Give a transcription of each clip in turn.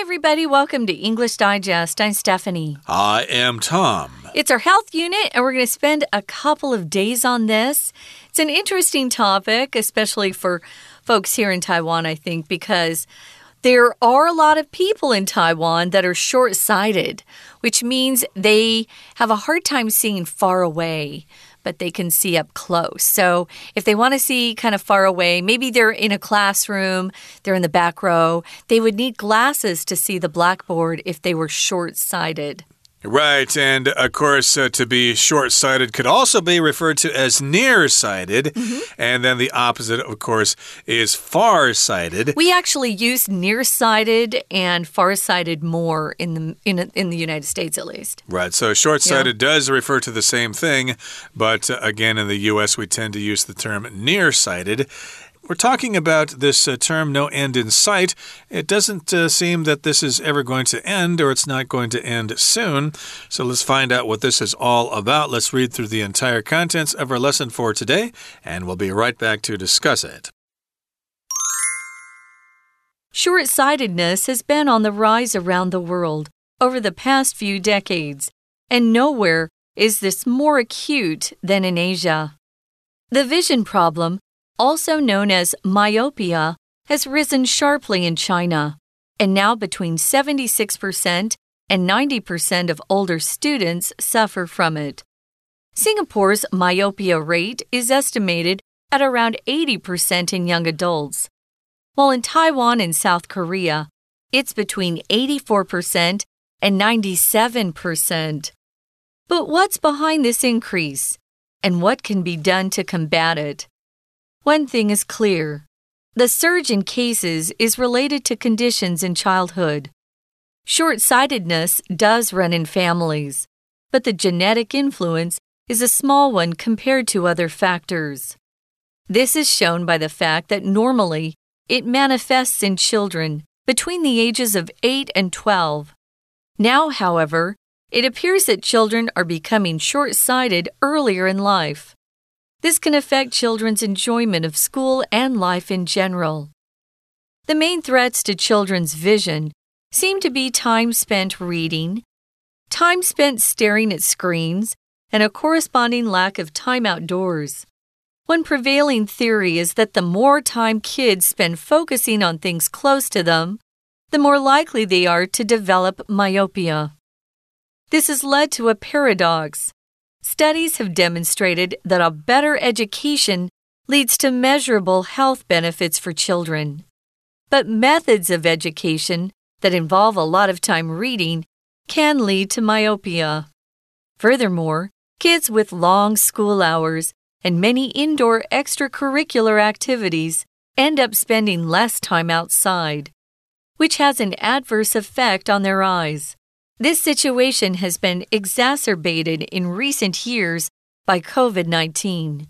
Hi, everybody. Welcome to English Digest. I'm Stephanie. I am Tom. It's our health unit, and we're going to spend a couple of days on this. It's an interesting topic, especially for folks here in Taiwan, I think, because there are a lot of people in Taiwan that are short sighted, which means they have a hard time seeing far away but they can see up close. So if they want to see kind of far away, maybe they're in a classroom, they're in the back row, they would need glasses to see the blackboard if they were short sighted. Right, and of course, uh, to be short sighted could also be referred to as nearsighted. Mm -hmm. And then the opposite, of course, is far-sighted. We actually use nearsighted and far-sighted more in the in, in the United States, at least. Right, so short-sighted yeah. does refer to the same thing, but uh, again, in the U.S., we tend to use the term nearsighted. We're talking about this uh, term, no end in sight. It doesn't uh, seem that this is ever going to end or it's not going to end soon. So let's find out what this is all about. Let's read through the entire contents of our lesson for today, and we'll be right back to discuss it. Short sightedness has been on the rise around the world over the past few decades, and nowhere is this more acute than in Asia. The vision problem also known as myopia, has risen sharply in China, and now between 76% and 90% of older students suffer from it. Singapore's myopia rate is estimated at around 80% in young adults, while in Taiwan and South Korea, it's between 84% and 97%. But what's behind this increase, and what can be done to combat it? One thing is clear the surge in cases is related to conditions in childhood. Short sightedness does run in families, but the genetic influence is a small one compared to other factors. This is shown by the fact that normally it manifests in children between the ages of 8 and 12. Now, however, it appears that children are becoming short sighted earlier in life. This can affect children's enjoyment of school and life in general. The main threats to children's vision seem to be time spent reading, time spent staring at screens, and a corresponding lack of time outdoors. One prevailing theory is that the more time kids spend focusing on things close to them, the more likely they are to develop myopia. This has led to a paradox. Studies have demonstrated that a better education leads to measurable health benefits for children. But methods of education that involve a lot of time reading can lead to myopia. Furthermore, kids with long school hours and many indoor extracurricular activities end up spending less time outside, which has an adverse effect on their eyes. This situation has been exacerbated in recent years by COVID 19.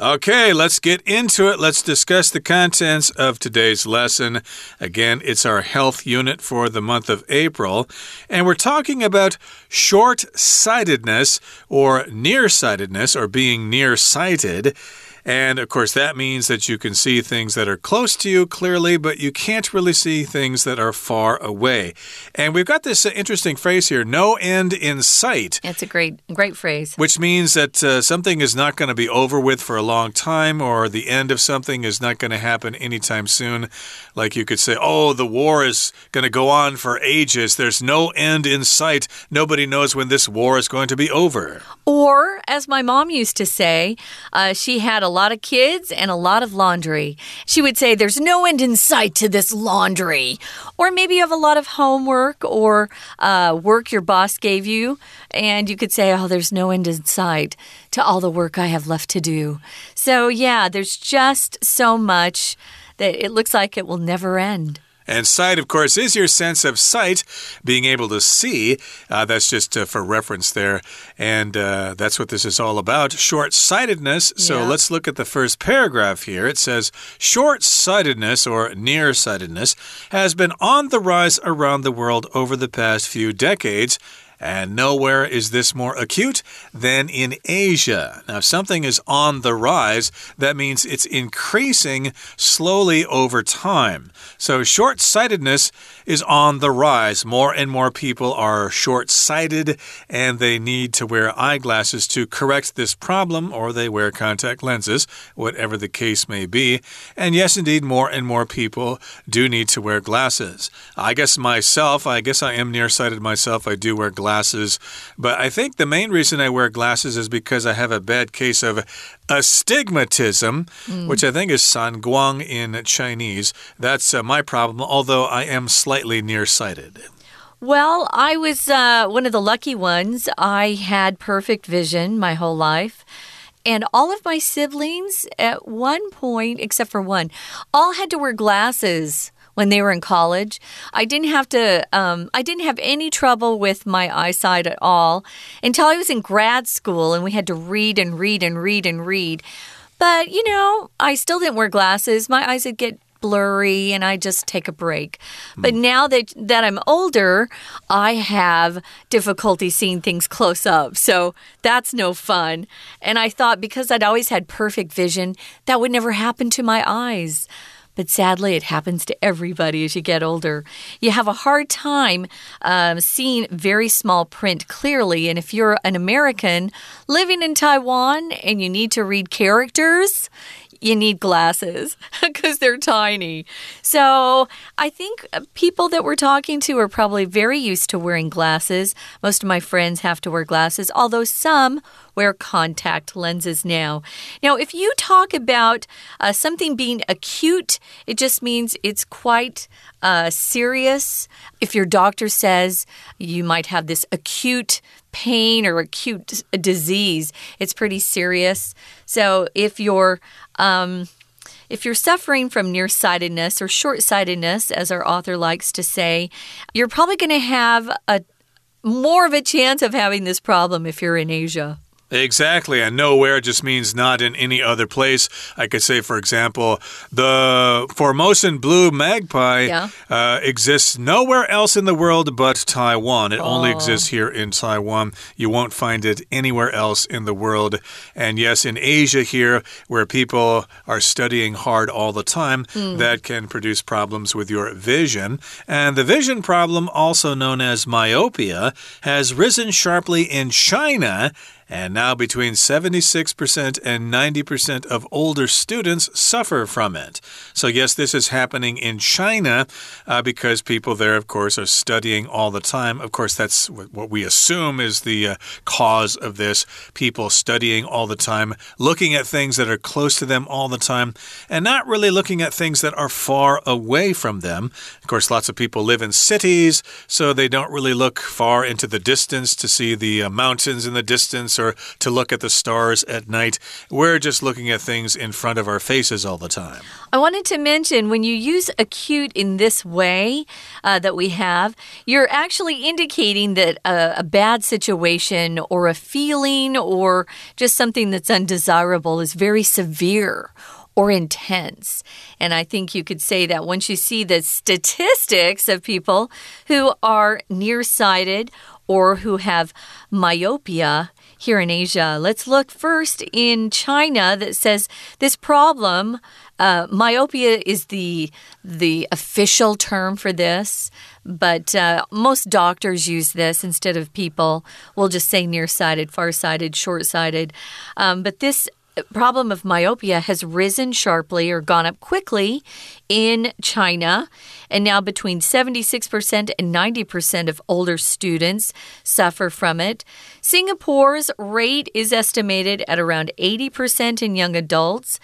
Okay, let's get into it. Let's discuss the contents of today's lesson. Again, it's our health unit for the month of April, and we're talking about short sightedness or nearsightedness or being nearsighted. And of course, that means that you can see things that are close to you clearly, but you can't really see things that are far away. And we've got this uh, interesting phrase here no end in sight. It's a great, great phrase. Which means that uh, something is not going to be over with for a long time, or the end of something is not going to happen anytime soon. Like you could say, oh, the war is going to go on for ages. There's no end in sight. Nobody knows when this war is going to be over. Or, as my mom used to say, uh, she had a lot of kids and a lot of laundry. She would say, There's no end in sight to this laundry. Or maybe you have a lot of homework or uh, work your boss gave you, and you could say, Oh, there's no end in sight to all the work I have left to do. So, yeah, there's just so much that it looks like it will never end. And sight, of course, is your sense of sight, being able to see. Uh, that's just uh, for reference there. And uh, that's what this is all about short sightedness. So yeah. let's look at the first paragraph here. It says short sightedness or near sightedness has been on the rise around the world over the past few decades And nowhere is this more acute than in Asia. Now, if something is on the rise, that means it's increasing slowly over time. So, short sightedness is on the rise. More and more people are short sighted and they need to wear eyeglasses to correct this problem, or they wear contact lenses, whatever the case may be. And yes, indeed, more and more people do need to wear glasses. I guess myself, I guess I am nearsighted myself. I do wear glasses. Glasses, but I think the main reason I wear glasses is because I have a bad case of astigmatism, mm. which I think is sanguang in Chinese. That's uh, my problem, although I am slightly nearsighted. Well, I was uh, one of the lucky ones. I had perfect vision my whole life. And all of my siblings, at one point, except for one, all had to wear glasses when they were in college. I didn't have to, um, I didn't have any trouble with my eyesight at all until I was in grad school and we had to read and read and read and read. But, you know, I still didn't wear glasses. My eyes would get blurry and I just take a break. But now that that I'm older, I have difficulty seeing things close up. So that's no fun. And I thought because I'd always had perfect vision, that would never happen to my eyes. But sadly, it happens to everybody as you get older. You have a hard time um, seeing very small print clearly. And if you're an American living in Taiwan and you need to read characters, you need glasses because they're tiny. So I think people that we're talking to are probably very used to wearing glasses. Most of my friends have to wear glasses, although some wear contact lenses now. Now, if you talk about uh, something being acute, it just means it's quite uh, serious. If your doctor says you might have this acute pain or acute disease, it's pretty serious. So if you're um, if you're suffering from nearsightedness or short sightedness, as our author likes to say, you're probably going to have a more of a chance of having this problem if you're in Asia. Exactly. And nowhere just means not in any other place. I could say, for example, the Formosan blue magpie yeah. uh, exists nowhere else in the world but Taiwan. It oh. only exists here in Taiwan. You won't find it anywhere else in the world. And yes, in Asia here, where people are studying hard all the time, mm. that can produce problems with your vision. And the vision problem, also known as myopia, has risen sharply in China and now between 76% and 90% of older students suffer from it. So, yes, this is happening in China uh, because people there, of course, are studying all the time. Of course, that's what we assume is the uh, cause of this. People studying all the time, looking at things that are close to them all the time, and not really looking at things that are far away from them. Of course, lots of people live in cities, so they don't really look far into the distance to see the uh, mountains in the distance to look at the stars at night. We're just looking at things in front of our faces all the time. I wanted to mention when you use acute in this way uh, that we have, you're actually indicating that a, a bad situation or a feeling or just something that's undesirable is very severe or intense. And I think you could say that once you see the statistics of people who are nearsighted or who have myopia, here in Asia. Let's look first in China that says this problem. Uh, myopia is the the official term for this, but uh, most doctors use this instead of people. We'll just say nearsighted, farsighted, short-sighted. Um, but this problem of myopia has risen sharply or gone up quickly in China. And now between 76% and 90% of older students suffer from it. Singapore's rate is estimated at around 80% in young adults.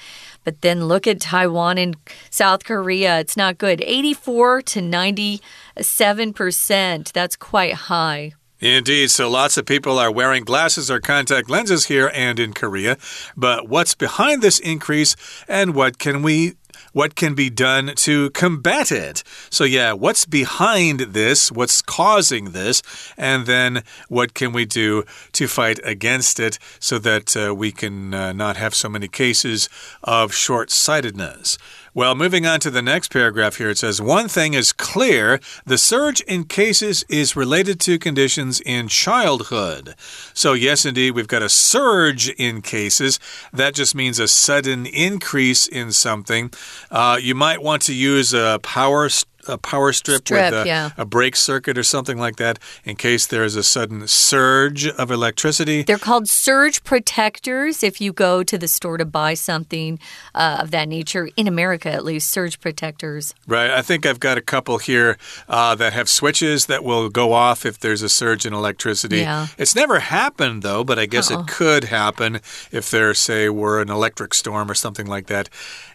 But then look at Taiwan and South Korea. It's not good. 84 to 97%. That's quite high. Indeed. So lots of people are wearing glasses or contact lenses here and in Korea. But what's behind this increase and what can we what can be done to combat it. So, yeah, what's behind this? What's causing this? And then what can we do to fight against it so that uh, we can uh, not have so many cases of short sightedness? Well, moving on to the next paragraph here, it says One thing is clear the surge in cases is related to conditions in childhood. So, yes, indeed, we've got a surge in cases. That just means a sudden increase in something. Uh, you might want to use a power a power strip, strip with a, yeah. a brake circuit or something like that in case there is a sudden surge of electricity. They're called surge protectors if you go to the store to buy something uh, of that nature, in America at least, surge protectors. Right. I think I've got a couple here uh, that have switches that will go off if there's a surge in electricity. Yeah. It's never happened, though, but I guess uh -oh. it could happen if there, say, were an electric storm or something like that.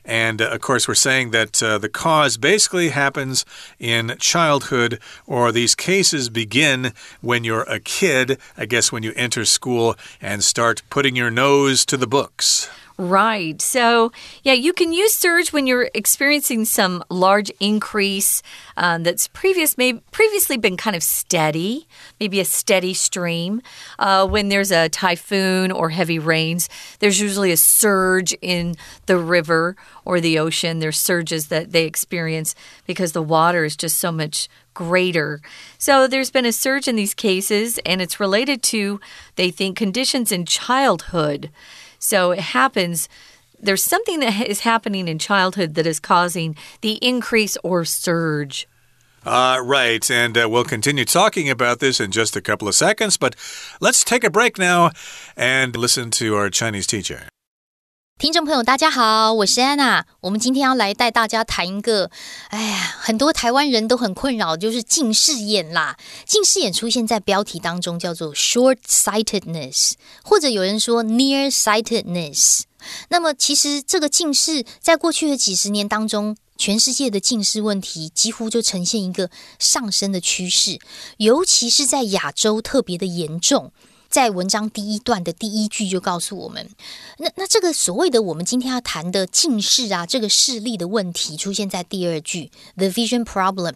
And uh, of course, we're saying that uh, the cause basically happens in childhood, or these cases begin when you're a kid, I guess when you enter school and start putting your nose to the books. Right. So, yeah, you can use surge when you're experiencing some large increase um, that's previous, may, previously been kind of steady, maybe a steady stream. Uh, when there's a typhoon or heavy rains, there's usually a surge in the river or the ocean. There's surges that they experience because the water is just so much greater. So there's been a surge in these cases, and it's related to, they think, conditions in childhood. So it happens. There's something that is happening in childhood that is causing the increase or surge. Uh, right, and uh, we'll continue talking about this in just a couple of seconds, but let's take a break now and listen to our Chinese teacher. 听众朋友，大家好，我是安娜。我们今天要来带大家谈一个，哎呀，很多台湾人都很困扰，就是近视眼啦。近视眼出现在标题当中，叫做 short-sightedness，或者有人说 near-sightedness。那么，其实这个近视在过去的几十年当中，全世界的近视问题几乎就呈现一个上升的趋势，尤其是在亚洲特别的严重。在文章第一段的第一句就告诉我们，那那这个所谓的我们今天要谈的近视啊，这个视力的问题出现在第二句，the vision problem。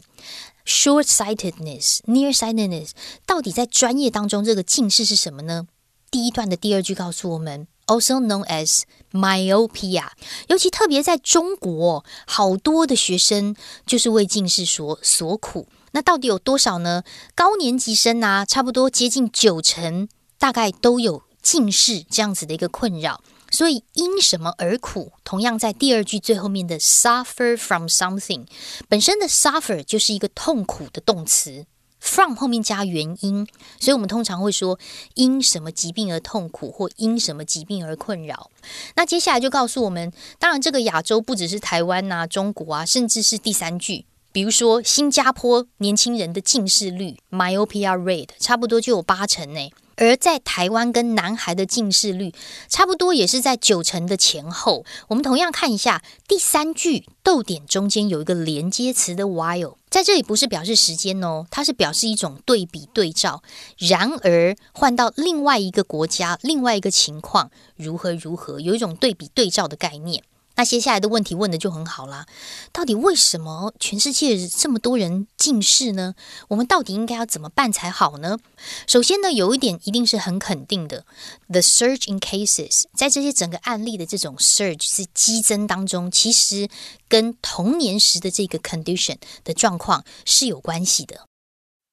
Short-sightedness, near-sightedness，到底在专业当中这个近视是什么呢？第一段的第二句告诉我们，also known as myopia。尤其特别在中国，好多的学生就是为近视所所苦。那到底有多少呢？高年级生啊，差不多接近九成。大概都有近视这样子的一个困扰，所以因什么而苦？同样在第二句最后面的 suffer from something 本身的 suffer 就是一个痛苦的动词，from 后面加原因，所以我们通常会说因什么疾病而痛苦，或因什么疾病而困扰。那接下来就告诉我们，当然这个亚洲不只是台湾呐、中国啊，甚至是第三句，比如说新加坡年轻人的近视率 myopia rate 差不多就有八成呢。而在台湾跟男孩的近视率差不多，也是在九成的前后。我们同样看一下第三句逗点中间有一个连接词的 while，在这里不是表示时间哦，它是表示一种对比对照。然而换到另外一个国家，另外一个情况如何如何，有一种对比对照的概念。那接下来的问题问的就很好啦，到底为什么全世界这么多人近视呢？我们到底应该要怎么办才好呢？首先呢，有一点一定是很肯定的，the surge in cases，在这些整个案例的这种 surge 是激增当中，其实跟童年时的这个 condition 的状况是有关系的。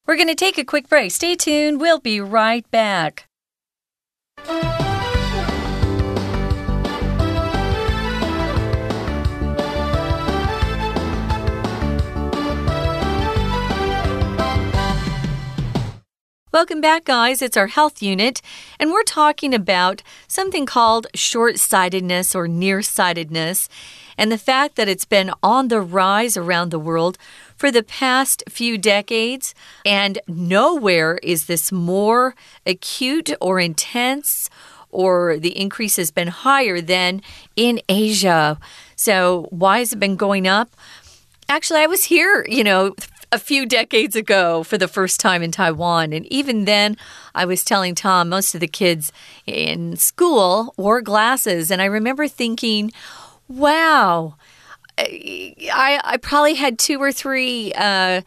We're going to take a quick break. Stay tuned. We'll be right back. Welcome back, guys. It's our health unit, and we're talking about something called short sightedness or nearsightedness, and the fact that it's been on the rise around the world for the past few decades, and nowhere is this more acute or intense. Or the increase has been higher than in Asia. So, why has it been going up? Actually, I was here, you know, a few decades ago for the first time in Taiwan. And even then, I was telling Tom, most of the kids in school wore glasses. And I remember thinking, wow, I I probably had two or three uh,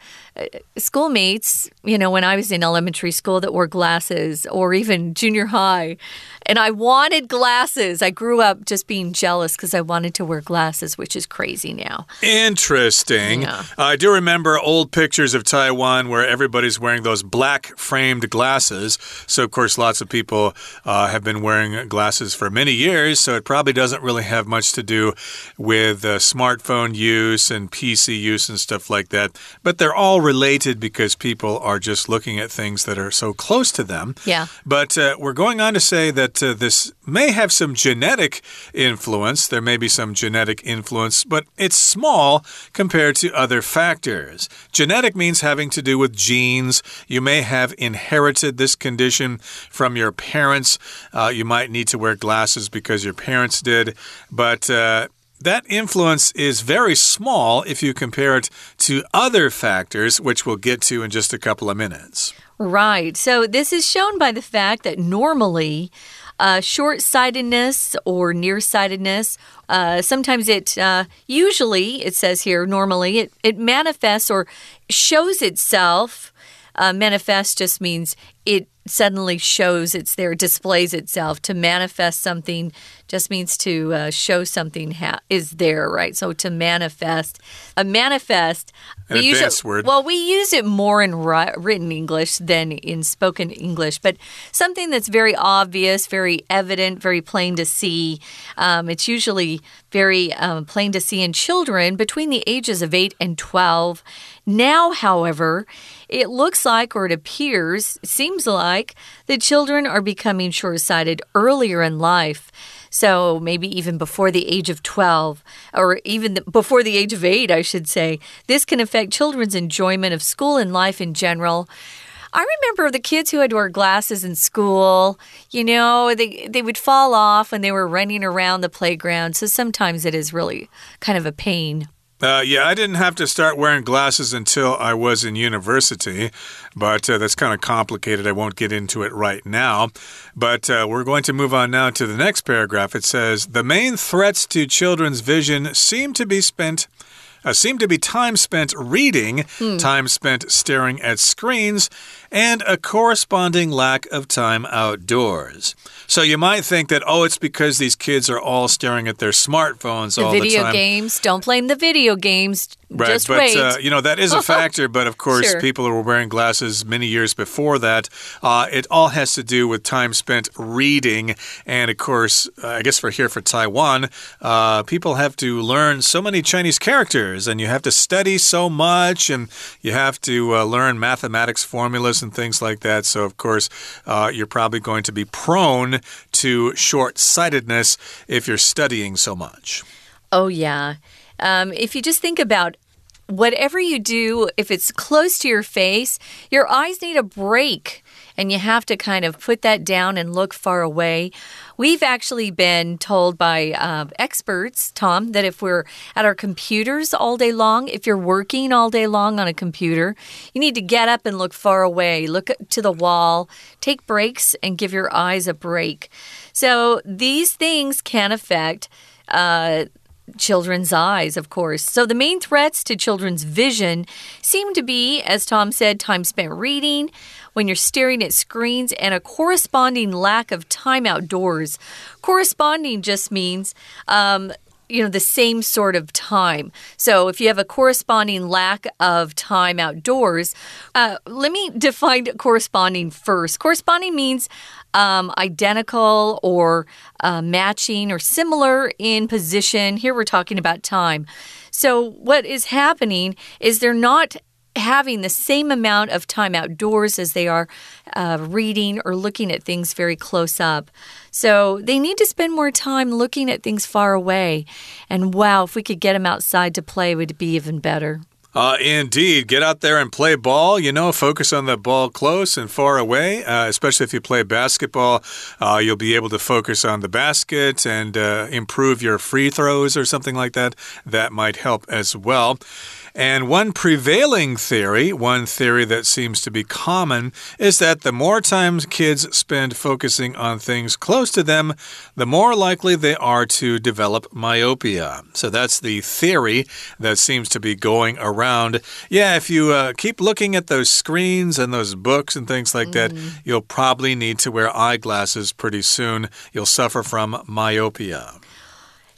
schoolmates, you know, when I was in elementary school that wore glasses, or even junior high, and I wanted glasses. I grew up just being jealous because I wanted to wear glasses, which is crazy now. Interesting. Yeah. I do remember old pictures of Taiwan where everybody's wearing those black framed glasses. So, of course, lots of people uh, have been wearing glasses for many years. So, it probably doesn't really have much to do with uh, smartphone use and PC use and stuff like that. But they're all related because people are just looking at things that are so close to them. Yeah. But uh, we're going on to say that uh, this may have some genetic influence. There may be some genetic influence, but it's small compared to other factors. Genetic means having to do with genes. You may have inherited this condition from your parents. Uh, you might need to wear glasses because your parents did. But uh, that influence is very small if you compare it to other factors, which we'll get to in just a couple of minutes. Right. So this is shown by the fact that normally uh, short sightedness or nearsightedness, uh, sometimes it, uh, usually, it says here, normally, it, it manifests or shows itself. Uh, manifest just means it suddenly shows it's there, displays itself. To manifest something just means to uh, show something is there, right? So to manifest, a manifest. An we use it, word. Well, we use it more in ri written English than in spoken English, but something that's very obvious, very evident, very plain to see. Um, it's usually very um, plain to see in children between the ages of 8 and 12. Now, however, it looks like, or it appears, seems like, that children are becoming short sighted earlier in life. So maybe even before the age of 12, or even the, before the age of 8, I should say. This can affect children's enjoyment of school and life in general. I remember the kids who had to wear glasses in school. You know, they they would fall off when they were running around the playground. So sometimes it is really kind of a pain. Uh, yeah, I didn't have to start wearing glasses until I was in university, but uh, that's kind of complicated. I won't get into it right now. But uh, we're going to move on now to the next paragraph. It says The main threats to children's vision seem to be spent. Uh, seem to be time spent reading, time spent staring at screens, and a corresponding lack of time outdoors. So you might think that, oh, it's because these kids are all staring at their smartphones The all the time. Video games, don't blame the video games. Right, Just but. Uh, you know that is a factor. but of course, Sure. people were wearing glasses many years before that. Uh, it all has to do with time spent reading, and of course, uh, I guess for here for Taiwan, uh, people have to learn so many Chinese characters, and you have to study so much, and you have to uh, learn mathematics formulas and things like that. So of course, uh, you're probably going to be prone to short-sightedness if you're studying so much. Oh, yeah. Um, if you just think about whatever you do, if it's close to your face, your eyes need a break. And you have to kind of put that down and look far away. We've actually been told by uh, experts, Tom, that if we're at our computers all day long, if you're working all day long on a computer, you need to get up and look far away, look to the wall, take breaks, and give your eyes a break. So these things can affect. Uh, children's eyes, of course. So the main threats to children's vision seem to be, as Tom said, time spent reading, when you're staring at screens, and a corresponding lack of time outdoors. Corresponding just means, um, you know, the same sort of time. So if you have a corresponding lack of time outdoors, uh, let me define corresponding first. Corresponding means um, identical or uh, matching or similar in position. Here we're talking about time. So what is happening is they're not having the same amount of time outdoors as they are uh, reading or looking at things very close up. So they need to spend more time looking at things far away. And wow, if we could get them outside to play, would be even better. Uh, indeed. Get out there and play ball. You know, focus on the ball close and far away. Uh, especially if you play basketball, uh, you'll be able to focus on the basket and uh, improve your free throws or something like that. That might help as well. And one prevailing theory, one theory that seems to be common, is that the more time kids spend focusing on things close to them, the more likely they are to develop myopia. So that's the theory that seems to be going around. Yeah, if you uh, keep looking at those screens and those books and things like mm. that, you'll probably need to wear eyeglasses pretty soon. You'll suffer from myopia.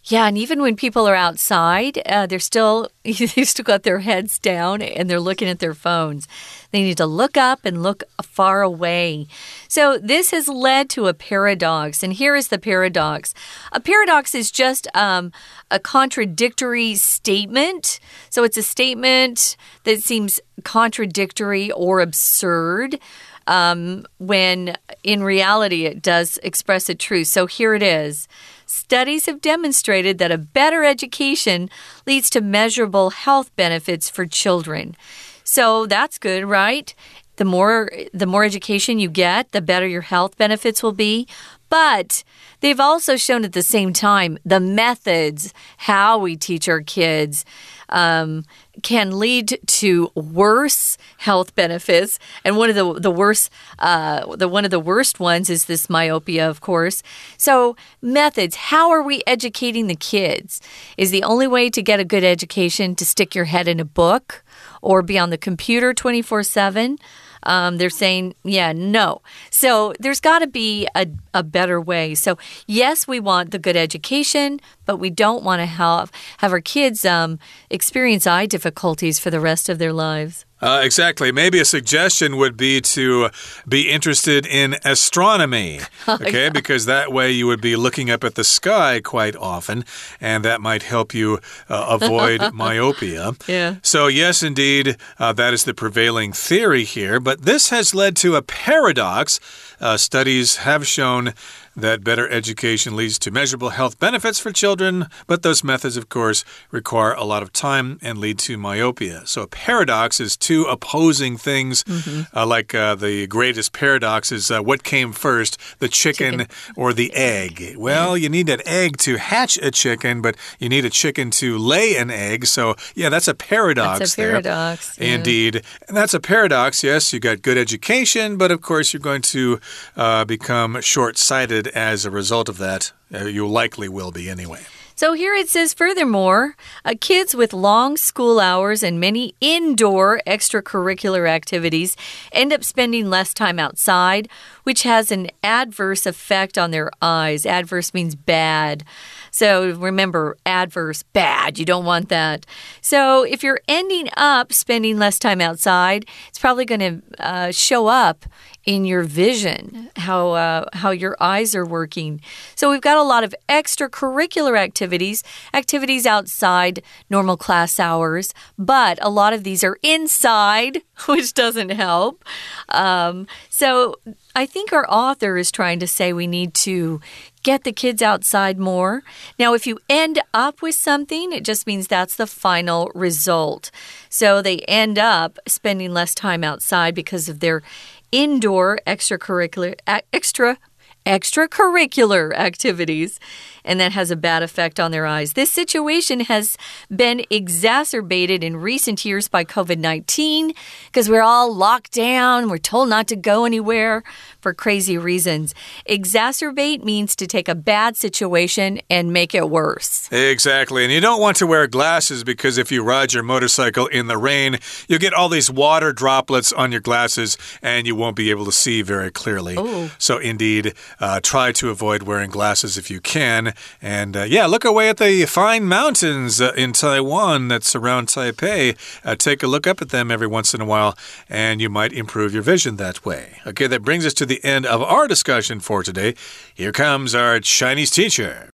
Yeah, and even when people are outside, uh, they're still they still got their heads down and they're looking at their phones. They need to look up and look far away. So this has led to a paradox, and here is the paradox. A paradox is just um, a contradictory statement. So it's a statement that seems contradictory or absurd. Um, when in reality it does express a truth. So here it is. Studies have demonstrated that a better education leads to measurable health benefits for children. So that's good, right? The more the more education you get, the better your health benefits will be. But they've also shown at the same time the methods how we teach our kids um, can lead to worse health benefits. And one of the the worst, uh, the one of the worst ones is this myopia, of course. So methods. How are we educating the kids? Is the only way to get a good education to stick your head in a book or be on the computer twenty four seven? Um, they're saying, yeah, no. So there's got to be a, a better way. So, yes, we want the good education, but we don't want to have, have our kids um, experience eye difficulties for the rest of their lives. Uh, exactly. Maybe a suggestion would be to be interested in astronomy. Okay, yeah. because that way you would be looking up at the sky quite often, and that might help you uh, avoid myopia. Yeah. So, yes, indeed, uh, that is the prevailing theory here, but this has led to a paradox. Uh, studies have shown that better education leads to measurable health benefits for children, but those methods, of course, require a lot of time and lead to myopia. So, a paradox is two opposing things, mm -hmm. uh, like uh, the greatest paradox is uh, what came first, the chicken, chicken, or the egg? Well, you need an egg to hatch a chicken, but you need a chicken to lay an egg. So, yeah, that's a paradox. That's a paradox. Yeah. Indeed. And that's a paradox. Yes, you got good education, but of course, you're going to uh, become short sighted as a result of that. Uh, you likely will be anyway. So here it says, furthermore, uh, kids with long school hours and many indoor extracurricular activities end up spending less time outside, which has an adverse effect on their eyes. Adverse means bad. So remember, adverse, bad. You don't want that. So if you're ending up spending less time outside, it's probably going to uh, show up in your vision, how uh, how your eyes are working. So we've got a lot of extracurricular activities, activities outside normal class hours, but a lot of these are inside, which doesn't help. Um, so I think our author is trying to say we need to get the kids outside more. Now, if you end up with something, it just means that's the final result. So they end up spending less time outside because of their indoor extracurricular extra extracurricular activities and that has a bad effect on their eyes. This situation has been exacerbated in recent years by COVID 19 because we're all locked down, we're told not to go anywhere for crazy reasons. Exacerbate means to take a bad situation and make it worse. Exactly. And you don't want to wear glasses because if you ride your motorcycle in the rain, you'll get all these water droplets on your glasses and you won't be able to see very clearly. Ooh. So, indeed, uh, try to avoid wearing glasses if you can. And uh, yeah, look away at the fine mountains uh, in Taiwan that surround Taipei. Uh, take a look up at them every once in a while, and you might improve your vision that way. Okay, that brings us to the end of our discussion for today. Here comes our Chinese teacher.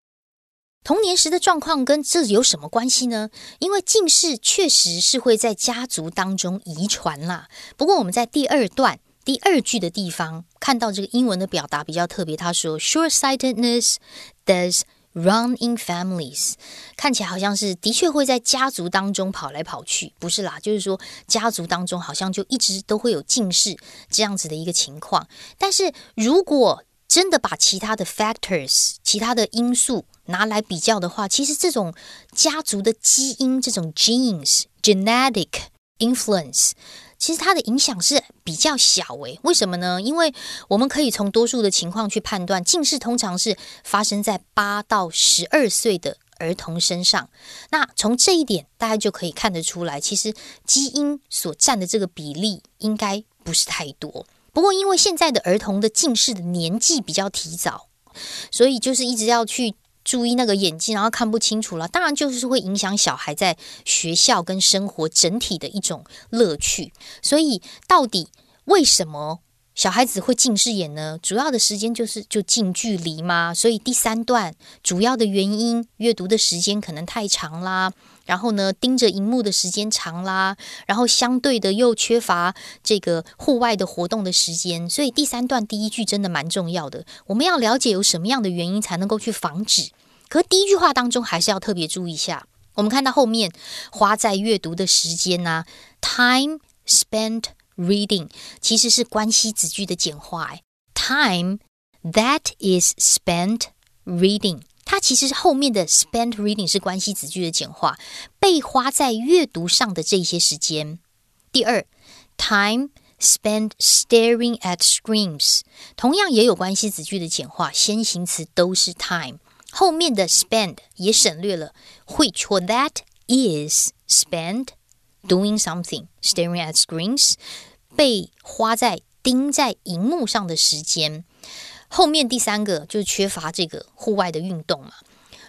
童年时的状况跟这有什么关系呢？因为近视确实是会在家族当中遗传啦。不过我们在第二段 第二句的地方看到这个英文的表达比较特别，他说 “short-sightedness does Run in families，看起来好像是的确会在家族当中跑来跑去，不是啦，就是说家族当中好像就一直都会有近视这样子的一个情况。但是如果真的把其他的 factors，其他的因素拿来比较的话，其实这种家族的基因，这种 genes。genetic influence。其实它的影响是比较小诶，为什么呢？因为我们可以从多数的情况去判断，近视通常是发生在八到十二岁的儿童身上。那从这一点，大家就可以看得出来，其实基因所占的这个比例应该不是太多。不过，因为现在的儿童的近视的年纪比较提早，所以就是一直要去。注意那个眼睛，然后看不清楚了，当然就是会影响小孩在学校跟生活整体的一种乐趣。所以，到底为什么小孩子会近视眼呢？主要的时间就是就近距离嘛。所以第三段主要的原因，阅读的时间可能太长啦，然后呢盯着荧幕的时间长啦，然后相对的又缺乏这个户外的活动的时间。所以第三段第一句真的蛮重要的，我们要了解有什么样的原因才能够去防止。可第一句话当中还是要特别注意一下。我们看到后面花在阅读的时间呢，time spent reading 其实是关系子句的简化。，time that is spent reading，它其实后面的 spent reading 是关系子句的简化，被花在阅读上的这些时间。第二，time spent staring at screens，同样也有关系子句的简化，先行词都是 time。后面的 spend 也省略了，which or that is spent doing something staring at screens 被花在盯在荧幕上的时间。后面第三个就是缺乏这个户外的运动嘛。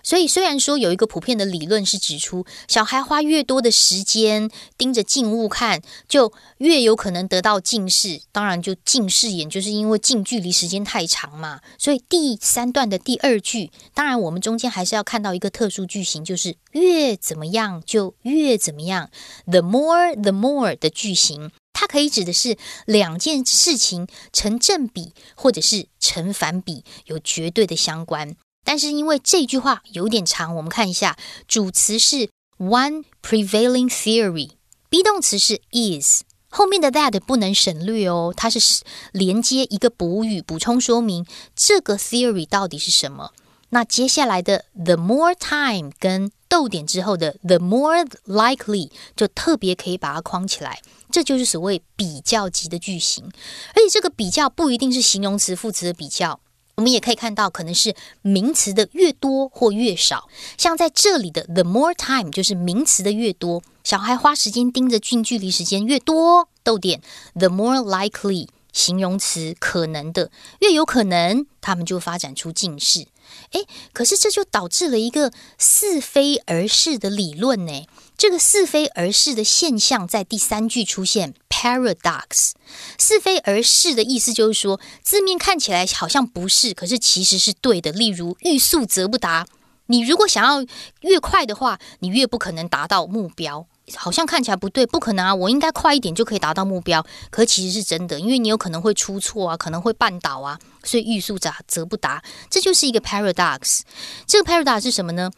所以，虽然说有一个普遍的理论是指出，小孩花越多的时间盯着静物看，就越有可能得到近视。当然，就近视眼就是因为近距离时间太长嘛。所以第三段的第二句，当然我们中间还是要看到一个特殊句型，就是越怎么样就越怎么样。The more, the more 的句型，它可以指的是两件事情成正比，或者是成反比，有绝对的相关。但是因为这句话有点长，我们看一下，主词是 one prevailing theory，be 动词是 is，后面的 that 不能省略哦，它是连接一个补语，补充说明。这个 theory 到底是什么。那接下来的 the more time 跟逗点之后的 the more likely 就特别可以把它框起来，这就是所谓比较级的句型，而且这个比较不一定是形容词、副词的比较。我们也可以看到，可能是名词的越多或越少。像在这里的 the more time 就是名词的越多，小孩花时间盯着近距离时间越多。逗点 the more likely 形容词可能的越有可能，他们就发展出近视。诶，可是这就导致了一个似非而是的理论呢。这个似非而是的现象在第三句出现，paradox。似非而是的意思就是说，字面看起来好像不是，可是其实是对的。例如，欲速则不达。你如果想要越快的话，你越不可能达到目标。好像看起来不对，不可能啊！我应该快一点就可以达到目标，可其实是真的，因为你有可能会出错啊，可能会绊倒啊，所以欲速则则不达，这就是一个 paradox。这个 paradox 是什么呢？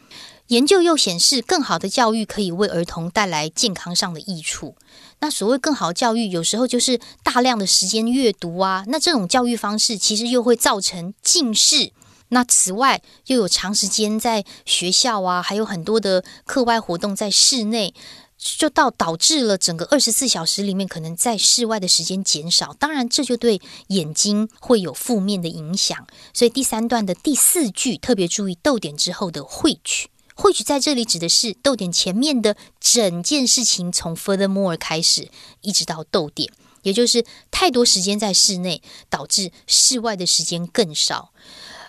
研究又显示，更好的教育可以为儿童带来健康上的益处。那所谓更好教育，有时候就是大量的时间阅读啊。那这种教育方式其实又会造成近视。那此外，又有长时间在学校啊，还有很多的课外活动在室内，就到导致了整个二十四小时里面可能在室外的时间减少。当然，这就对眼睛会有负面的影响。所以第三段的第四句特别注意逗点之后的汇聚。或许在这里指的是逗点前面的整件事情，从 furthermore 开始，一直到逗点，也就是太多时间在室内，导致室外的时间更少。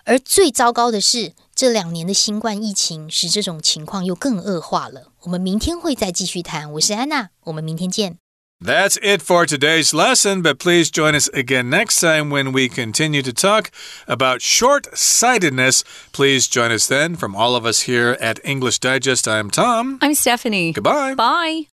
而最糟糕的是，这两年的新冠疫情使这种情况又更恶化了。我们明天会再继续谈。我是安娜，我们明天见。That's it for today's lesson, but please join us again next time when we continue to talk about short sightedness. Please join us then. From all of us here at English Digest, I'm Tom. I'm Stephanie. Goodbye. Bye.